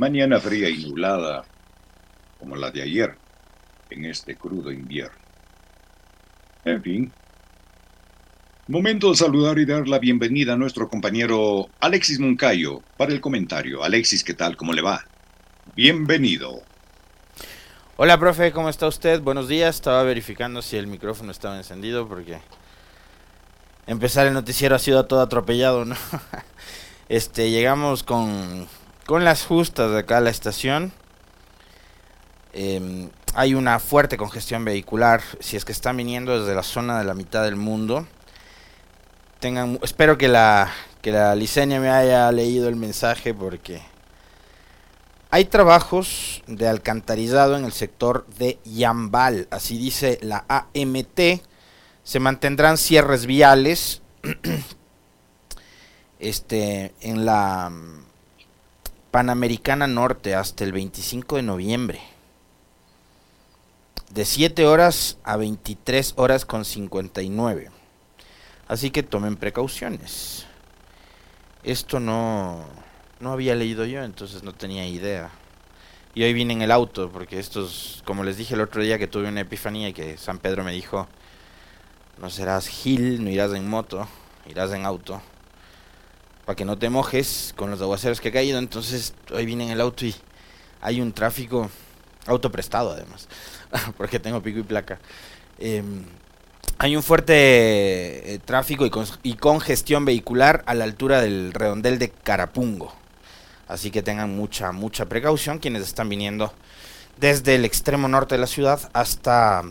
Mañana fría y nublada, como la de ayer, en este crudo invierno. En fin. Momento de saludar y dar la bienvenida a nuestro compañero Alexis Moncayo para el comentario. Alexis, ¿qué tal? ¿Cómo le va? Bienvenido. Hola, profe, ¿cómo está usted? Buenos días. Estaba verificando si el micrófono estaba encendido porque empezar el noticiero ha sido todo atropellado, ¿no? Este, llegamos con con las justas de acá a la estación. Em, hay una fuerte congestión vehicular. Si es que están viniendo desde la zona de la mitad del mundo. Tengan, espero que la, que la Licenia me haya leído el mensaje porque hay trabajos de alcantarizado en el sector de Yambal. Así dice la AMT. Se mantendrán cierres viales. este, en la Panamericana Norte hasta el 25 de noviembre. De 7 horas a 23 horas con 59. Así que tomen precauciones. Esto no, no había leído yo, entonces no tenía idea. Y hoy vine en el auto, porque estos, como les dije el otro día que tuve una epifanía y que San Pedro me dijo, no serás gil, no irás en moto, irás en auto para que no te mojes con los aguaceros que ha caído. Entonces hoy vine en el auto y hay un tráfico auto prestado además, porque tengo pico y placa. Em, hay un fuerte eh, tráfico y, y, congestión vehicular a la altura del redondel de Carapungo. Así que tengan mucha, mucha precaución quienes están viniendo desde el extremo norte de la ciudad hasta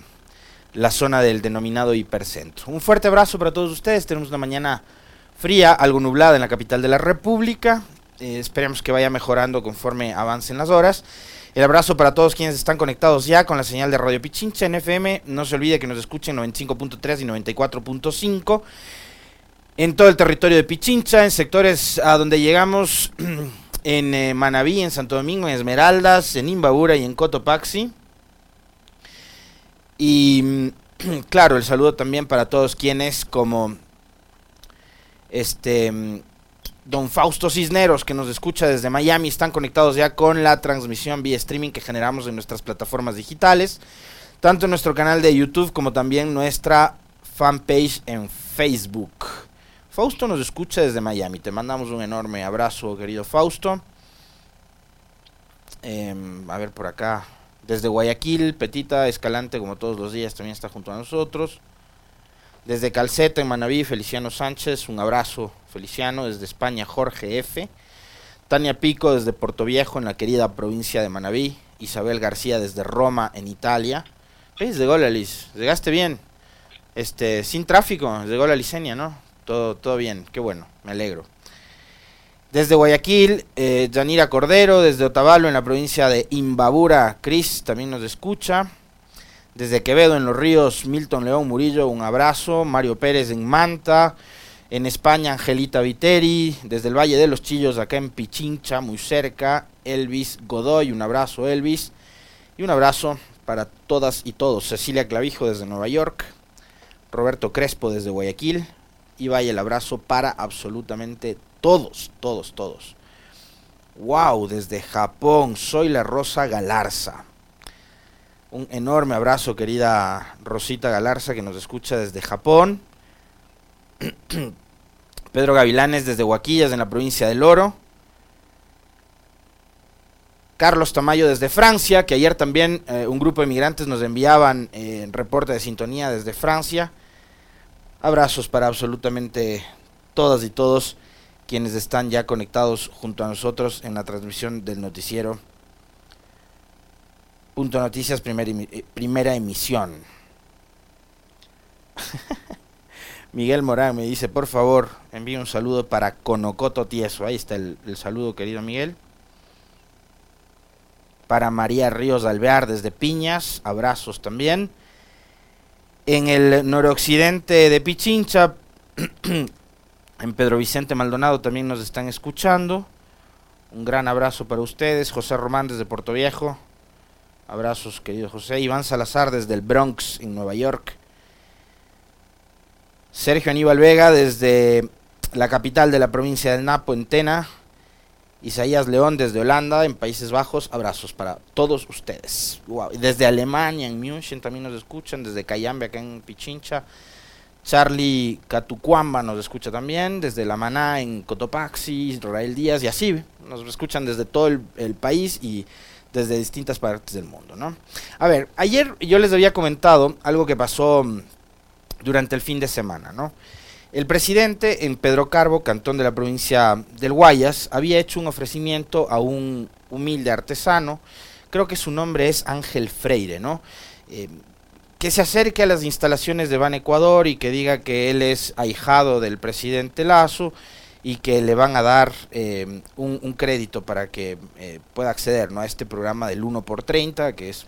la zona del denominado hipercentro. Un fuerte abrazo para todos ustedes. Tenemos una mañana fría, algo nublada en la capital de la República. Eh, esperemos que vaya mejorando conforme avancen las horas. El abrazo para todos quienes están conectados ya con la señal de Radio Pichincha en FM. No se olvide que nos escuchen 95.3 y 94.5 en todo el territorio de Pichincha, en sectores a donde llegamos en eh, Manabí, en Santo Domingo, en Esmeraldas, en Imbabura y en Cotopaxi. Y claro, el saludo también para todos quienes como este don Fausto Cisneros, que nos escucha desde Miami, están conectados ya con la transmisión vía streaming que generamos en nuestras plataformas digitales, tanto en nuestro canal de YouTube como también nuestra fanpage en Facebook. Fausto nos escucha desde Miami, te mandamos un enorme abrazo, querido Fausto. Em, a ver por acá, desde Guayaquil, Petita Escalante, como todos los días, también está junto a nosotros. Desde Calceta, en Manaví, Feliciano Sánchez, un abrazo, Feliciano. Desde España, Jorge F. Tania Pico, desde Puerto Viejo, en la querida provincia de Manaví. Isabel García, desde Roma, en Italia. ¿Ves? De Golalis, llegaste bien. Este, sin tráfico, llegó la Licenia, ¿no? Todo, todo bien, qué bueno, me alegro. Desde Guayaquil, eh, Yanira Cordero, desde Otavalo, en la provincia de Imbabura, Cris también nos escucha. Desde Quevedo en los ríos, Milton León Murillo, un abrazo. Mario Pérez en Manta. En España, Angelita Viteri. Desde el Valle de los Chillos, acá en Pichincha, muy cerca. Elvis Godoy, un abrazo, Elvis. Y un abrazo para todas y todos. Cecilia Clavijo desde Nueva York. Roberto Crespo desde Guayaquil. Y vaya el abrazo para absolutamente todos, todos, todos. Wow, desde Japón, soy la Rosa Galarza. Un enorme abrazo, querida Rosita Galarza, que nos escucha desde Japón. Pedro Gavilanes desde Huaquillas, en la provincia del Oro. Carlos Tamayo desde Francia, que ayer también eh, un grupo de migrantes nos enviaban eh, reporte de sintonía desde Francia. Abrazos para absolutamente todas y todos quienes están ya conectados junto a nosotros en la transmisión del noticiero. Punto Noticias, primera, eh, primera emisión. Miguel Morán me dice, por favor, envíe un saludo para Conocoto Tieso. Ahí está el saludo, querido Miguel para María Ríos Alvear desde Piñas, abrazos también. En el noroccidente de Pichincha, en Pedro Vicente Maldonado también nos están escuchando. Un gran abrazo para ustedes. José Román desde Puerto Viejo. Abrazos, querido José. Iván Salazar desde el Bronx, en Nueva York. Sergio Aníbal Vega desde la capital de la provincia del Napo, en Tena. Isaías León desde Holanda, en Países Bajos, abrazos para todos ustedes. Desde Alemania, en München también nos escuchan, desde Cayambe, acá en Pichincha. Charlie Catucuamba nos escucha también, desde La Maná, en Cotopaxi, Israel Díaz y así. Nos escuchan desde todo el, el país y desde distintas partes del mundo, ¿no? A ver, ayer yo les había comentado algo que pasó mm, durante el fin de semana, ¿no? El presidente en Pedro Carbo, cantón de la provincia del Guayas, había hecho un ofrecimiento a un humilde artesano, creo que su nombre es Ángel Freire, ¿no? Eh, que se acerque a las instalaciones de Ban Ecuador y que diga que él es ahijado del presidente Lazo y que le van a dar eh, un, crédito para que eh, pueda acceder ¿no? a este programa del 1 por 30, que es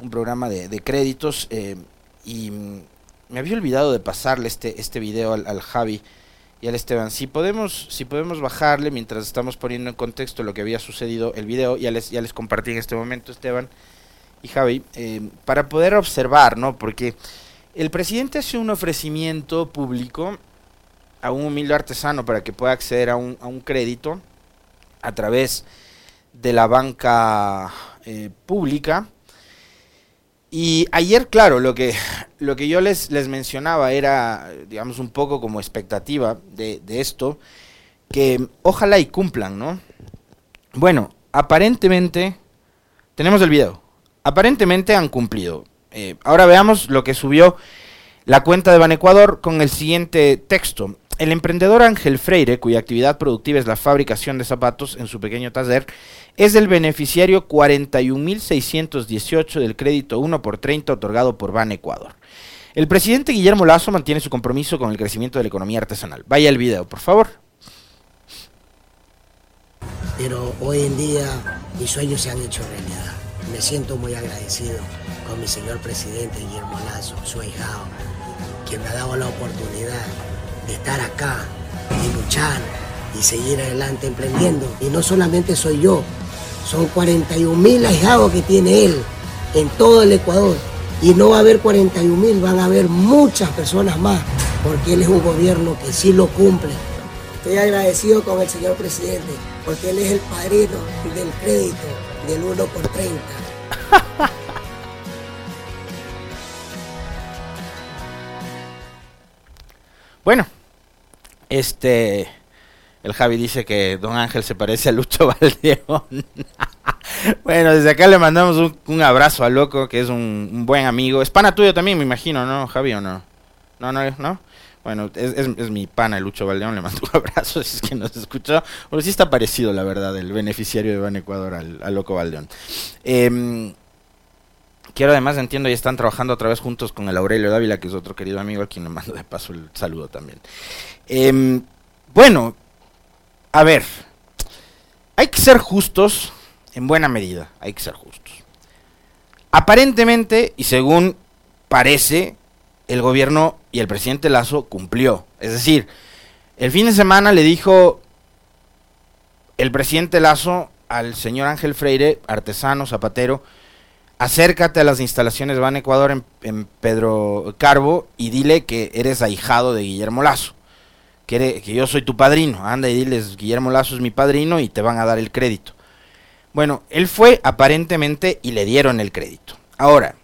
un programa de, de créditos y me había olvidado de pasarle este, este video al, Javi y al Esteban. Si podemos, si podemos bajarle mientras estamos poniendo en contexto lo que había sucedido el video, ya les, ya les compartí en este momento, Esteban y Javi, eh, para poder observar, ¿no? Porque el presidente hace un ofrecimiento público a un humilde artesano para que pueda acceder a un, a un crédito a través de la banca eh, pública y ayer, claro, lo que, lo que yo les, les mencionaba era, digamos, un poco como expectativa de, esto, que ojalá y cumplan, ¿no? Bueno, aparentemente, tenemos el video, aparentemente han cumplido. Eh, ahora veamos lo que subió la cuenta de Ban Ecuador con el siguiente texto. El emprendedor Ángel Freire, cuya actividad productiva es la fabricación de zapatos en su pequeño taller, es el beneficiario 41.618 del crédito 1 por 30 otorgado por Ban Ecuador. El presidente Guillermo Lazo mantiene su compromiso con el crecimiento de la economía artesanal. Vaya el video, por favor. Pero hoy en día mis sueños se han hecho realidad. Me siento muy agradecido con mi señor presidente Guillermo Lazo, su hijado, quien me ha dado la oportunidad estar acá y luchar y seguir adelante emprendiendo. Y no solamente soy yo, son 41 mil ahijados que tiene él en todo el Ecuador. Y no va a haber 41 mil, van a haber muchas personas más, porque él es un gobierno que sí lo cumple. Estoy agradecido con el señor presidente, porque él es el padrino del crédito del 1 por 30. bueno, este, el Javi dice que Don Ángel se parece a Lucho Valdeón. bueno, desde acá le mandamos un, abrazo a Loco, que es un, buen amigo. Es pana tuyo también, me imagino, ¿no, Javi, o no? No, no, no. Bueno, es, mi pana, Lucho Valdeón, le mando un abrazo si es que nos escuchó. Pero sí está parecido, la verdad, el beneficiario de Ban Ecuador al, Loco Valdeón. Em, quiero además, entiendo, ya están trabajando otra vez juntos con el Aurelio Dávila, que es otro querido amigo, a quien le mando de paso el saludo también. Em, bueno, a ver, hay que ser justos en buena medida, hay que ser justos. Aparentemente, y según parece, el gobierno y el presidente Lazo cumplió. Es decir, el fin de semana le dijo el presidente Lazo al señor Ángel Freire, artesano, zapatero, acércate a las instalaciones Van Ecuador en, Pedro Carbo y dile que eres ahijado de Guillermo Lazo que, yo soy tu padrino, anda y diles, Guillermo Lazo es mi padrino y te van a dar el crédito. Bueno, él fue aparentemente y le dieron el crédito. Ahora,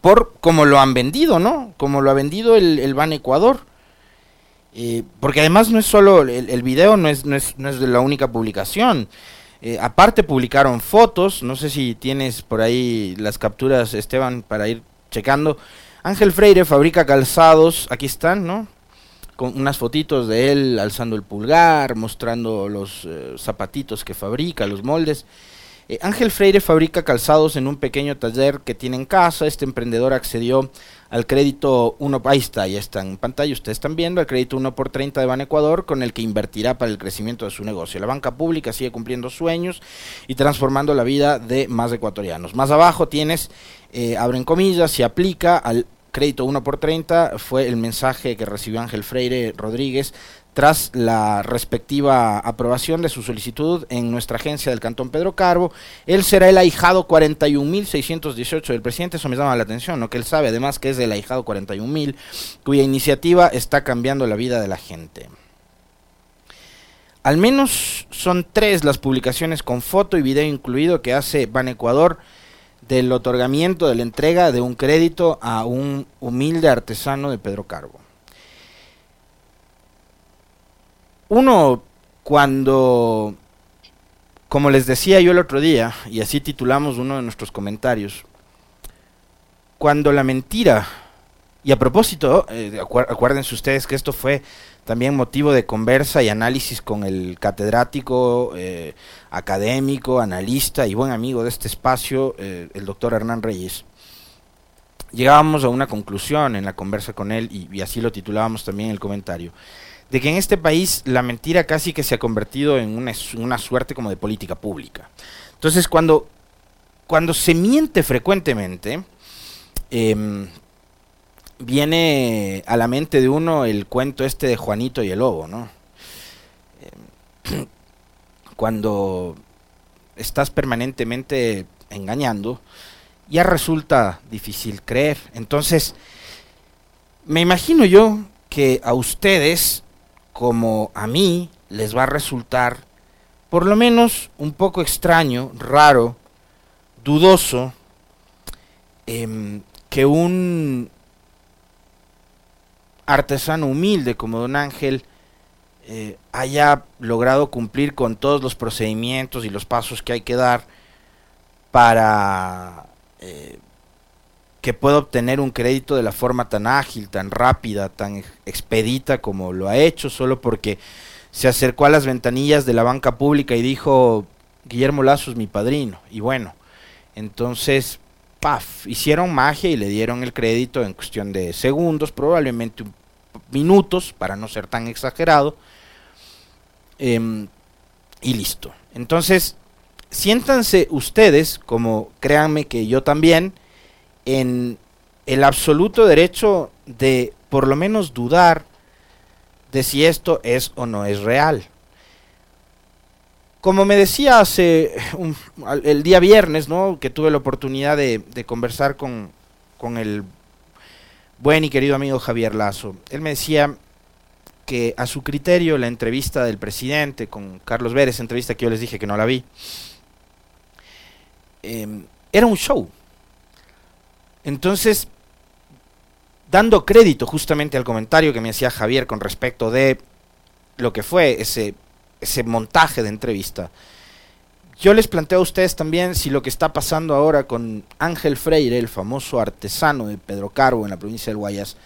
por como lo han vendido, ¿no? Como lo ha vendido el, el Ban Ecuador. Eh, porque además no es solo, el, el video no es, no, es, no es de la única publicación. Eh, aparte publicaron fotos, no sé si tienes por ahí las capturas, Esteban, para ir checando. Ángel Freire fabrica calzados, aquí están, ¿no? Con unas fotitos de él alzando el pulgar, mostrando los eh, zapatitos que fabrica, los moldes. Eh, Ángel Freire fabrica calzados en un pequeño taller que tiene en casa. Este emprendedor accedió al crédito 1, ahí está, ya está en pantalla, ustedes están viendo, el crédito 1 por 30 de Ban Ecuador, con el que invertirá para el crecimiento de su negocio. La banca pública sigue cumpliendo sueños y transformando la vida de más ecuatorianos. Más abajo tienes, eh, abren comillas, se aplica al crédito 1 por 30, fue el mensaje que recibió Ángel Freire Rodríguez tras la respectiva aprobación de su solicitud en nuestra agencia del Cantón Pedro Carbo. Él será el ahijado 41.618 del presidente, eso me llama la atención, ¿no? que él sabe además que es el ahijado 41.000, cuya iniciativa está cambiando la vida de la gente. Al menos son tres las publicaciones con foto y video incluido que hace Ban Ecuador del otorgamiento de la entrega de un crédito a un humilde artesano de Pedro Carbo. Uno cuando, como les decía yo el otro día, y así titulamos uno de nuestros comentarios, cuando la mentira, y a propósito, eh, acuérdense ustedes que esto fue también motivo de conversa y análisis con el catedrático, eh, académico, analista y buen amigo de este espacio, eh, el doctor Hernán Reyes. Llegábamos a una conclusión en la conversa con él y, y así lo titulábamos también en el comentario de que en este país la mentira casi que se ha convertido en una, suerte como de política pública. Entonces, cuando, cuando se miente frecuentemente, em, viene a la mente de uno el cuento este de Juanito y el Lobo, ¿no? Em, cuando estás permanentemente engañando, ya resulta difícil creer. Entonces, me imagino yo que a ustedes como a mí les va a resultar por lo menos un poco extraño, raro, dudoso, em, que un artesano humilde como don Ángel eh, haya logrado cumplir con todos los procedimientos y los pasos que hay que dar para eh, que pueda obtener un crédito de la forma tan ágil, tan rápida, tan expedita como lo ha hecho, solo porque se acercó a las ventanillas de la banca pública y dijo, Guillermo Lazo es mi padrino. Y bueno, entonces, paf, hicieron magia y le dieron el crédito en cuestión de segundos, probablemente minutos, para no ser tan exagerado. Em, y listo. Entonces, siéntanse ustedes, como créanme que yo también, en el absoluto derecho de por lo menos dudar de si esto es o no es real. Como me decía hace el día viernes, ¿no? que tuve la oportunidad de, conversar con, con el buen y querido amigo Javier Lazo, él me decía que a su criterio la entrevista del presidente con Carlos Vélez, entrevista que yo les dije que no la vi, em, era un show. Entonces, dando crédito justamente al comentario que me hacía Javier con respecto de lo que fue ese, ese montaje de entrevista, yo les planteo a ustedes también si lo que está pasando ahora con Ángel Freire, el famoso artesano de Pedro Carbo en la provincia del Guayas,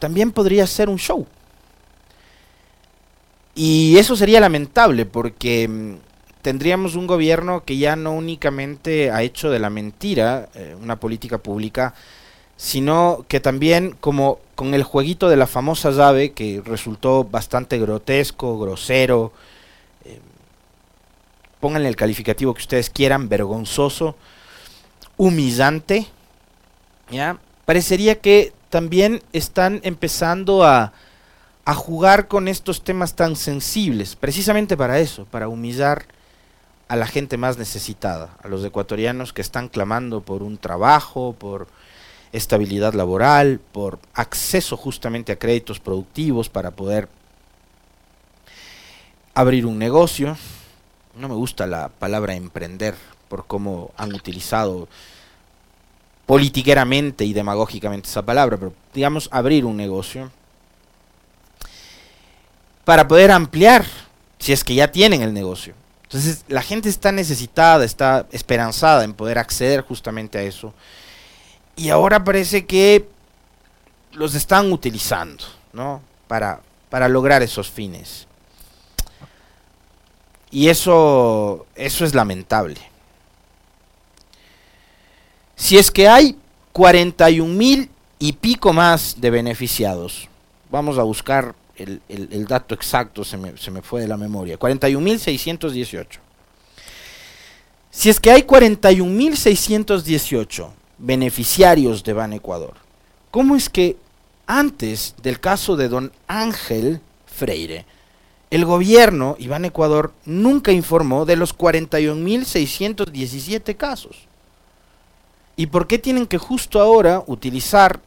también podría ser un show. Y eso sería lamentable porque mm, tendríamos un gobierno que ya no únicamente ha hecho de la mentira eh, una política pública, sino que también como con el jueguito de la famosa llave, que resultó bastante grotesco, grosero, eh, pónganle el calificativo que ustedes quieran, vergonzoso, humillante, ¿ya? parecería que también están empezando a, a jugar con estos temas tan sensibles, precisamente para eso, para humillar a la gente más necesitada, a los ecuatorianos que están clamando por un trabajo, por estabilidad laboral, por acceso justamente a créditos productivos para poder abrir un negocio. No me gusta la palabra emprender por cómo han utilizado politiqueramente y demagógicamente esa palabra, pero digamos abrir un negocio para poder ampliar si es que ya tienen el negocio. Entonces la gente está necesitada, está esperanzada en poder acceder justamente a eso. Y ahora parece que los están utilizando, ¿no? Para, para lograr esos fines. Y eso, eso es lamentable. Si es que hay 41 mil y pico más de beneficiados, vamos a buscar el, el, dato exacto, se me, se me, fue de la memoria, 41.618. Si es que hay 41.618 beneficiarios de Ban Ecuador, ¿cómo es que antes del caso de don Ángel Freire, el gobierno, Iván Ecuador, nunca informó de los 41.617 casos. ¿Y por qué tienen que justo ahora utilizar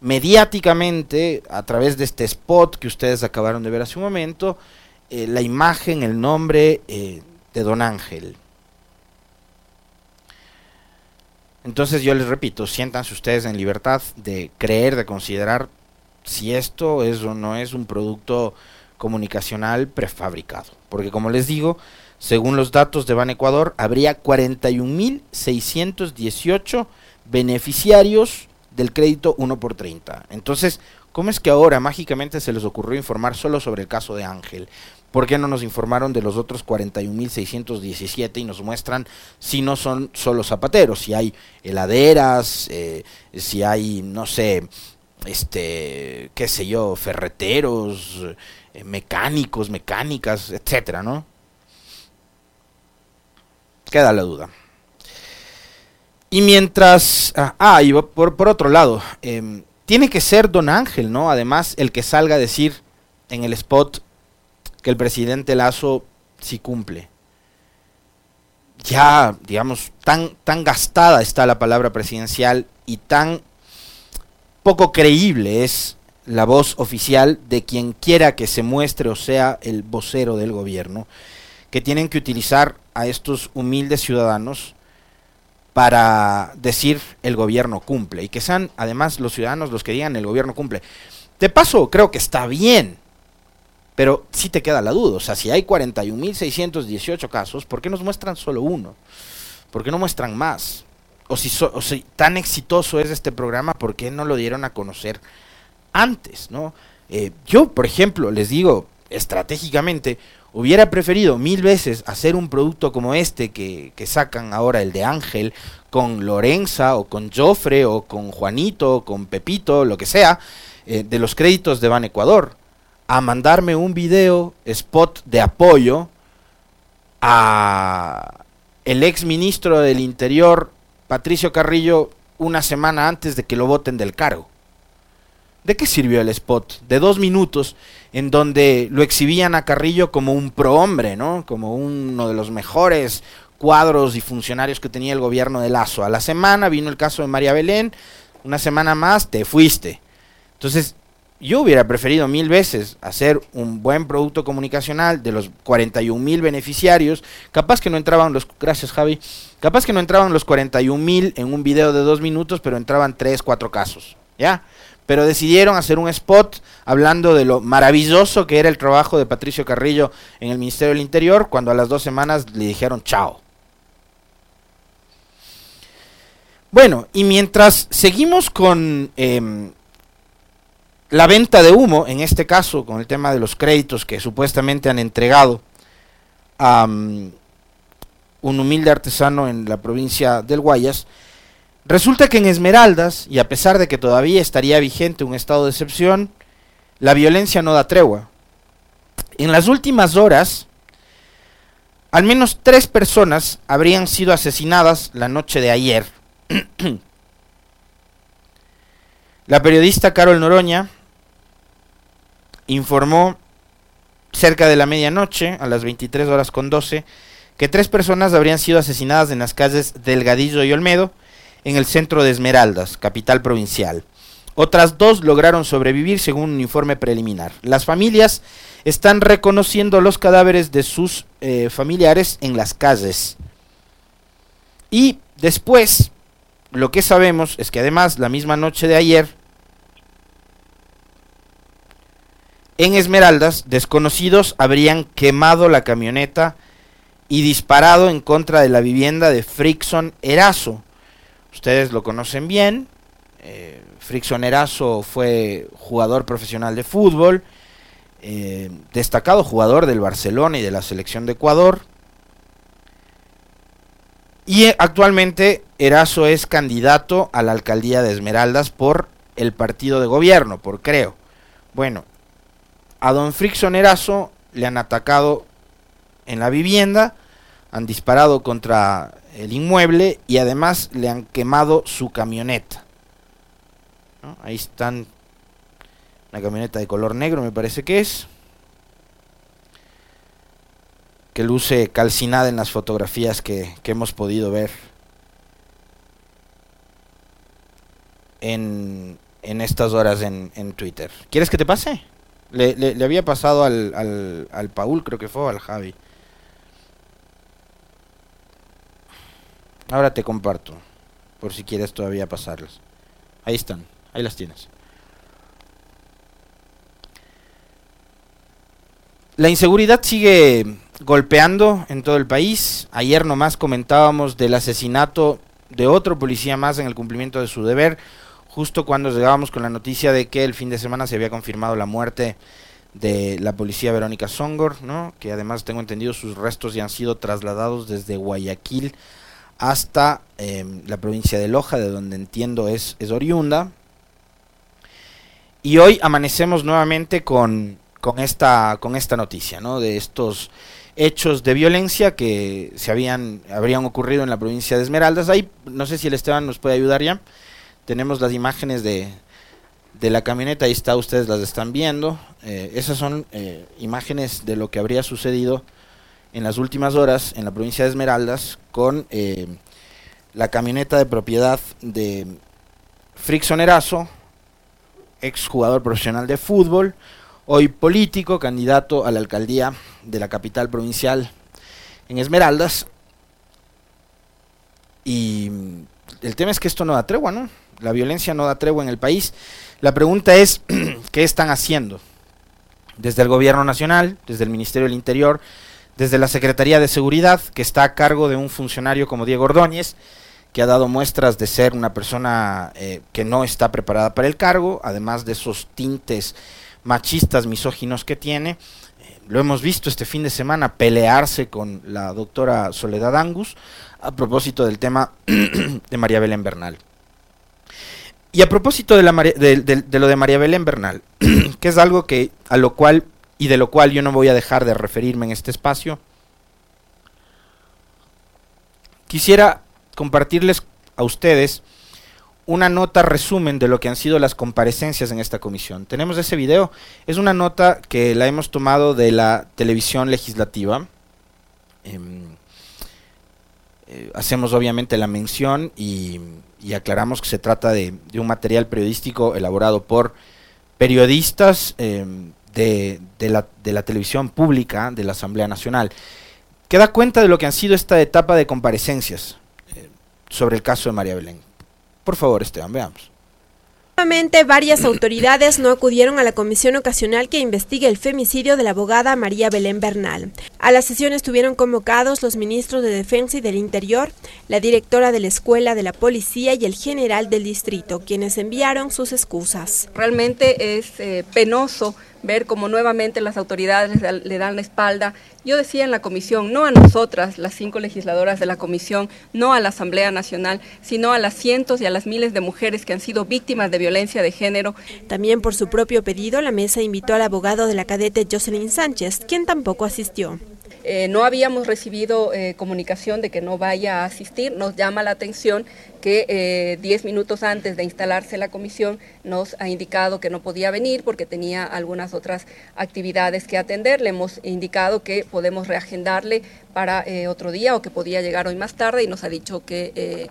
mediáticamente, a través de este spot que ustedes acabaron de ver hace un momento, eh, la imagen, el nombre eh, de Don Ángel? Entonces yo les repito, siéntanse ustedes en libertad de creer, de considerar si esto es o no es un producto comunicacional prefabricado. Porque como les digo, según los datos de Ban Ecuador, habría 41.618 beneficiarios del crédito 1 por 30. Entonces, ¿cómo es que ahora mágicamente se les ocurrió informar solo sobre el caso de Ángel? ¿Por qué no nos informaron de los otros 41.617 y nos muestran si no son solo zapateros, si hay heladeras, eh, si hay, no sé, este, qué sé yo, ferreteros, eh, mecánicos, mecánicas, etcétera, ¿no? Queda la duda. Y mientras... Ah, ah y por, por otro lado, em, tiene que ser Don Ángel, ¿no? Además, el que salga a decir en el spot que el presidente Lazo sí cumple. Ya, digamos, tan, tan gastada está la palabra presidencial y tan poco creíble es la voz oficial de quien quiera que se muestre o sea el vocero del gobierno, que tienen que utilizar a estos humildes ciudadanos para decir el gobierno cumple y que sean además los ciudadanos los que digan el gobierno cumple. De paso, creo que está bien, pero sí te queda la duda, o sea, si hay 41.618 casos, ¿por qué nos muestran solo uno? ¿Por qué no muestran más? O si, tan exitoso es este programa, ¿por qué no lo dieron a conocer antes, ¿no? Eh, yo, por ejemplo, les digo estratégicamente, hubiera preferido mil veces hacer un producto como este que, sacan ahora, el de Ángel, con Lorenza o con Joffre o con Juanito o con Pepito, lo que sea, eh, de los créditos de Ban Ecuador, a mandarme un video spot de apoyo a el ex ministro del Interior, Patricio Carrillo, una semana antes de que lo voten del cargo. ¿De qué sirvió el spot? De dos minutos en donde lo exhibían a Carrillo como un prohombre, ¿no? Como uno de los mejores cuadros y funcionarios que tenía el gobierno de Lazo. A la semana vino el caso de María Belén, una semana más te fuiste. Entonces, yo hubiera preferido mil veces hacer un buen producto comunicacional de los 41 mil beneficiarios. Capaz que no entraban los. Gracias, Javi. Capaz que no entraban los 41 mil en un video de dos minutos, pero entraban tres, cuatro casos. ¿Ya? Pero decidieron hacer un spot hablando de lo maravilloso que era el trabajo de Patricio Carrillo en el Ministerio del Interior, cuando a las dos semanas le dijeron chao. Bueno, y mientras seguimos con em, la venta de humo, en este caso con el tema de los créditos que supuestamente han entregado a un humilde artesano en la provincia del Guayas, Resulta que en Esmeraldas, y a pesar de que todavía estaría vigente un estado de excepción, la violencia no da tregua. En las últimas horas, al menos tres personas habrían sido asesinadas la noche de ayer. la periodista Carol Noroña informó cerca de la medianoche, a las 23 horas con 12, que tres personas habrían sido asesinadas en las calles Delgadillo y Olmedo, en el centro de Esmeraldas, capital provincial. Otras dos lograron sobrevivir según un informe preliminar. Las familias están reconociendo los cadáveres de sus eh, familiares en las calles. Y después, lo que sabemos es que además la misma noche de ayer, En Esmeraldas, desconocidos habrían quemado la camioneta y disparado en contra de la vivienda de Frickson Erazo. Ustedes lo conocen bien. Eh, Frickson Erazo fue jugador profesional de fútbol, eh, destacado jugador del Barcelona y de la selección de Ecuador. Y actualmente Erazo es candidato a la alcaldía de Esmeraldas por el partido de gobierno, por Creo. Bueno, a don Frickson Erazo le han atacado en la vivienda, han disparado contra el inmueble y además le han quemado su camioneta. Ahí están una camioneta de color negro, me parece que es, que luce calcinada en las fotografías que, hemos podido ver en, en estas horas en, en Twitter. ¿Quieres que te pase? Le, había pasado al, al, al Paul, creo que fue, al Javi. Ahora te comparto, por si quieres todavía pasarlas. Ahí están, ahí las tienes. La inseguridad sigue golpeando en todo el país. Ayer nomás comentábamos del asesinato de otro policía más en el cumplimiento de su deber justo cuando llegábamos con la noticia de que el fin de semana se había confirmado la muerte de la policía Verónica Songor, ¿no? que además tengo entendido sus restos ya han sido trasladados desde Guayaquil hasta em, la provincia de Loja, de donde entiendo es, es oriunda. Y hoy amanecemos nuevamente con, con, esta, con esta noticia, ¿no? de estos hechos de violencia que se habían habrían ocurrido en la provincia de Esmeraldas. Ahí no sé si el Esteban nos puede ayudar ya. Tenemos las imágenes de, de la camioneta, ahí está, ustedes las están viendo. Eh, esas son eh, imágenes de lo que habría sucedido en las últimas horas en la provincia de Esmeraldas con eh, la camioneta de propiedad de Frickson Erazo, ex jugador profesional de fútbol, hoy político, candidato a la alcaldía de la capital provincial en Esmeraldas. Y el tema es que esto no da tregua, ¿no? La violencia no da tregua en el país. La pregunta es, ¿qué están haciendo? Desde el Gobierno Nacional, desde el Ministerio del Interior, desde la Secretaría de Seguridad, que está a cargo de un funcionario como Diego Ordóñez, que ha dado muestras de ser una persona eh, que no está preparada para el cargo, además de esos tintes machistas, misóginos que tiene. Eh, lo hemos visto este fin de semana pelearse con la doctora Soledad Angus a propósito del tema de María Belén Bernal. Y a propósito de, lo de María Belén Bernal, que es algo que a lo cual y de lo cual yo no voy a dejar de referirme en este espacio, quisiera compartirles a ustedes una nota resumen de lo que han sido las comparecencias en esta comisión. Tenemos ese video, es una nota que la hemos tomado de la televisión legislativa. Em, eh, hacemos obviamente la mención y, aclaramos que se trata de, un material periodístico elaborado por periodistas em, de, la, de, la, televisión pública de la Asamblea Nacional, que da cuenta de lo que han sido esta etapa de comparecencias eh, sobre el caso de María Belén. Por favor, Esteban, veamos. Nuevamente, varias autoridades no acudieron a la comisión ocasional que investigue el femicidio de la abogada María Belén Bernal. A la sesión estuvieron convocados los ministros de Defensa y del Interior, la directora de la Escuela de la Policía y el general del distrito, quienes enviaron sus excusas. Realmente es eh, penoso ver cómo nuevamente las autoridades le dan la espalda. Yo decía en la comisión, no a nosotras, las cinco legisladoras de la comisión, no a la Asamblea Nacional, sino a las cientos y a las miles de mujeres que han sido víctimas de violencia de género. También por su propio pedido, la mesa invitó al abogado de la cadete Jocelyn Sánchez, quien tampoco asistió. Eh, no habíamos recibido eh, comunicación de que no vaya a asistir. Nos llama la atención que 10 eh, minutos antes de instalarse la comisión nos ha indicado que no podía venir porque tenía algunas otras actividades que atender. Le hemos indicado que podemos reagendarle para otro día o que podía llegar hoy más tarde y nos ha dicho que,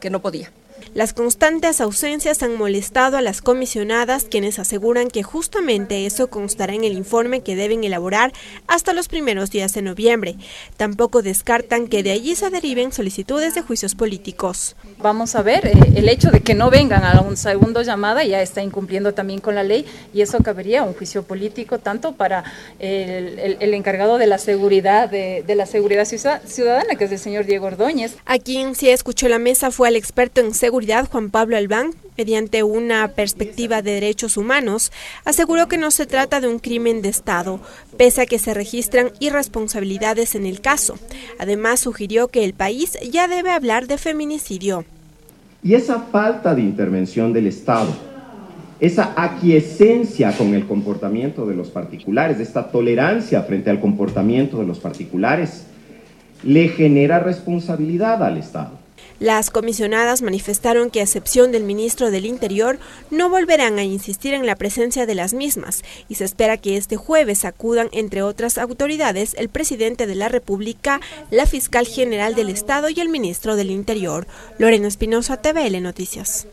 que no podía. Las constantes ausencias han molestado a las comisionadas, quienes aseguran que justamente eso constará en el informe que deben elaborar hasta los primeros días de noviembre. Tampoco descartan que de allí se deriven solicitudes de juicios políticos. Vamos a ver, eh, el hecho de que no vengan a un segundo llamada ya está incumpliendo también con la ley y eso cabería un juicio político tanto para el, encargado de la seguridad, de, de, la seguridad ciudadana, que es el señor Diego Ordóñez. A quien sí escuchó la mesa fue el experto en seguridad Juan Pablo Albán, mediante una perspectiva de derechos humanos, aseguró que no se trata de un crimen de Estado, pese a que se registran irresponsabilidades en el caso. Además, sugirió que el país ya debe hablar de feminicidio. Y esa falta de intervención del Estado, esa aquiescencia con el comportamiento de los particulares, esta tolerancia frente al comportamiento de los particulares, le genera responsabilidad al Estado. Las comisionadas manifestaron que a excepción del ministro del Interior no volverán a insistir en la presencia de las mismas y se espera que este jueves acudan entre otras autoridades el presidente de la República, la fiscal general del Estado y el ministro del Interior. Lorena Espinosa, TVL Noticias.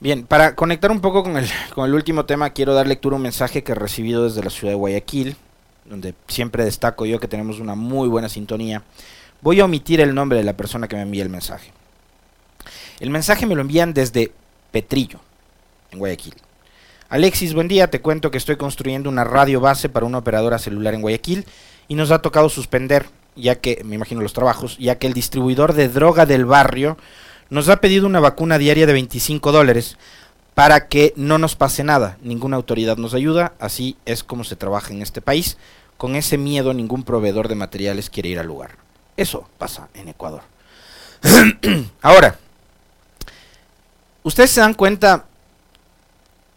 Bien, para conectar un poco con el, con el último tema, quiero dar lectura a un mensaje que he recibido desde la ciudad de Guayaquil, donde siempre destaco yo que tenemos una muy buena sintonía. Voy a omitir el nombre de la persona que me envía el mensaje. El mensaje me lo envían desde Petrillo, en Guayaquil. Alexis, buen día, te cuento que estoy construyendo una radio base para una operadora celular en Guayaquil y nos ha tocado suspender, ya que, me imagino los trabajos, ya que el distribuidor de droga del barrio nos ha pedido una vacuna diaria de 25 dólares para que no nos pase nada. Ninguna autoridad nos ayuda, así es como se trabaja en este país. Con ese miedo ningún proveedor de materiales quiere ir al lugar. Eso pasa en Ecuador. Ahora, ustedes se dan cuenta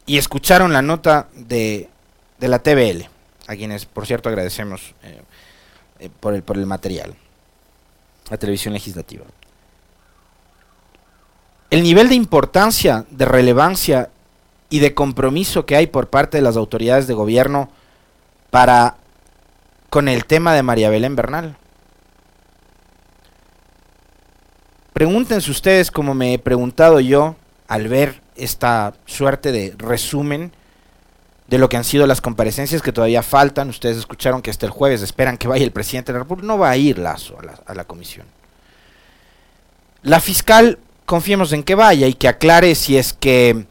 y escucharon la nota de, de la TVL, a quienes por cierto agradecemos eh, eh, por, el, por el material, la televisión legislativa. El nivel de importancia, de relevancia y de compromiso que hay por parte de las autoridades de gobierno para con el tema de María Belén Bernal. Pregúntense ustedes, como me he preguntado yo, al ver esta suerte de resumen de lo que han sido las comparecencias que todavía faltan. Ustedes escucharon que hasta el jueves esperan que vaya el presidente de la República. No va a ir Lazo a la, a la comisión. La fiscal, confiemos en que vaya y que aclare si es que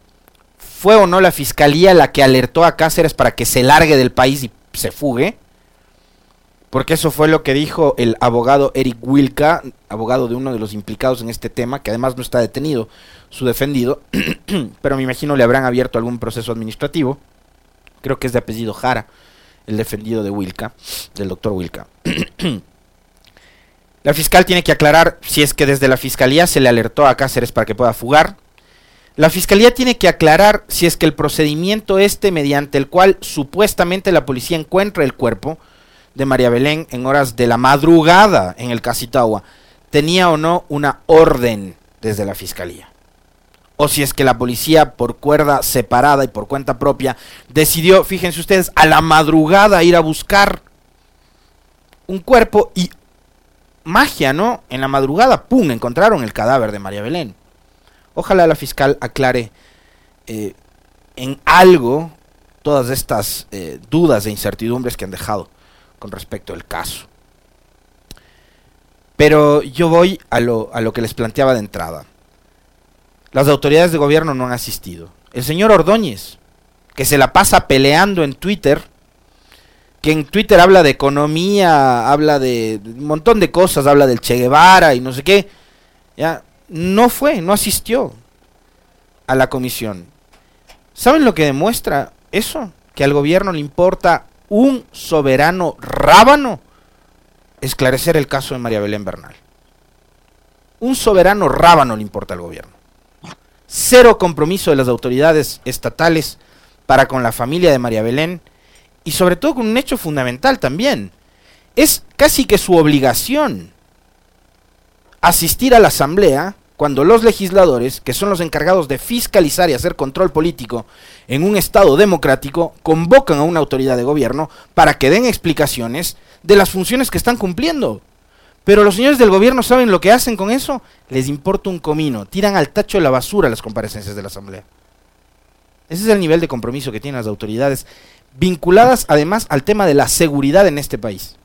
fue o no la fiscalía la que alertó a Cáceres para que se largue del país y se fugue porque eso fue lo que dijo el abogado Eric Wilka, abogado de uno de los implicados en este tema, que además no está detenido, su defendido, pero me imagino le habrán abierto algún proceso administrativo. Creo que es de apellido Jara, el defendido de Wilka, del doctor Wilka. la fiscal tiene que aclarar si es que desde la fiscalía se le alertó a Cáceres para que pueda fugar. La fiscalía tiene que aclarar si es que el procedimiento este mediante el cual supuestamente la policía encuentra el cuerpo, de María Belén en horas de la madrugada en el Casitagua tenía o no una orden desde la fiscalía. O si es que la policía, por cuerda separada y por cuenta propia, decidió, fíjense ustedes, a la madrugada ir a buscar un cuerpo y magia, ¿no? En la madrugada, ¡pum!, encontraron el cadáver de María Belén. Ojalá la fiscal aclare eh, en algo todas estas eh, dudas e incertidumbres que han dejado con respecto al caso. Pero yo voy a lo, a lo que les planteaba de entrada. Las autoridades de gobierno no han asistido. El señor Ordóñez, que se la pasa peleando en Twitter, que en Twitter habla de economía, habla de un montón de cosas, habla del Che Guevara y no sé qué, ya no fue, no asistió a la comisión. ¿Saben lo que demuestra eso? Que al gobierno le importa un soberano rábano esclarecer el caso de María Belén Bernal. Un soberano rábano le importa al gobierno. Cero compromiso de las autoridades estatales para con la familia de María Belén y sobre todo con un hecho fundamental también. Es casi que su obligación asistir a la asamblea cuando los legisladores, que son los encargados de fiscalizar y hacer control político en un Estado democrático, convocan a una autoridad de gobierno para que den explicaciones de las funciones que están cumpliendo. Pero los señores del gobierno saben lo que hacen con eso. Les importa un comino. Tiran al tacho de la basura las comparecencias de la Asamblea. Ese es el nivel de compromiso que tienen las autoridades, vinculadas además al tema de la seguridad en este país.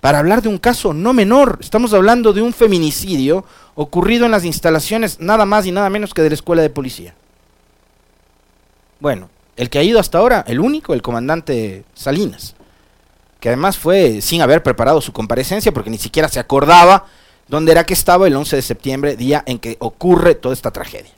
Para hablar de un caso no menor, estamos hablando de un feminicidio ocurrido en las instalaciones nada más y nada menos que de la escuela de policía. Bueno, el que ha ido hasta ahora, el único, el comandante Salinas, que además fue sin haber preparado su comparecencia porque ni siquiera se acordaba dónde era que estaba el 11 de septiembre, día en que ocurre toda esta tragedia.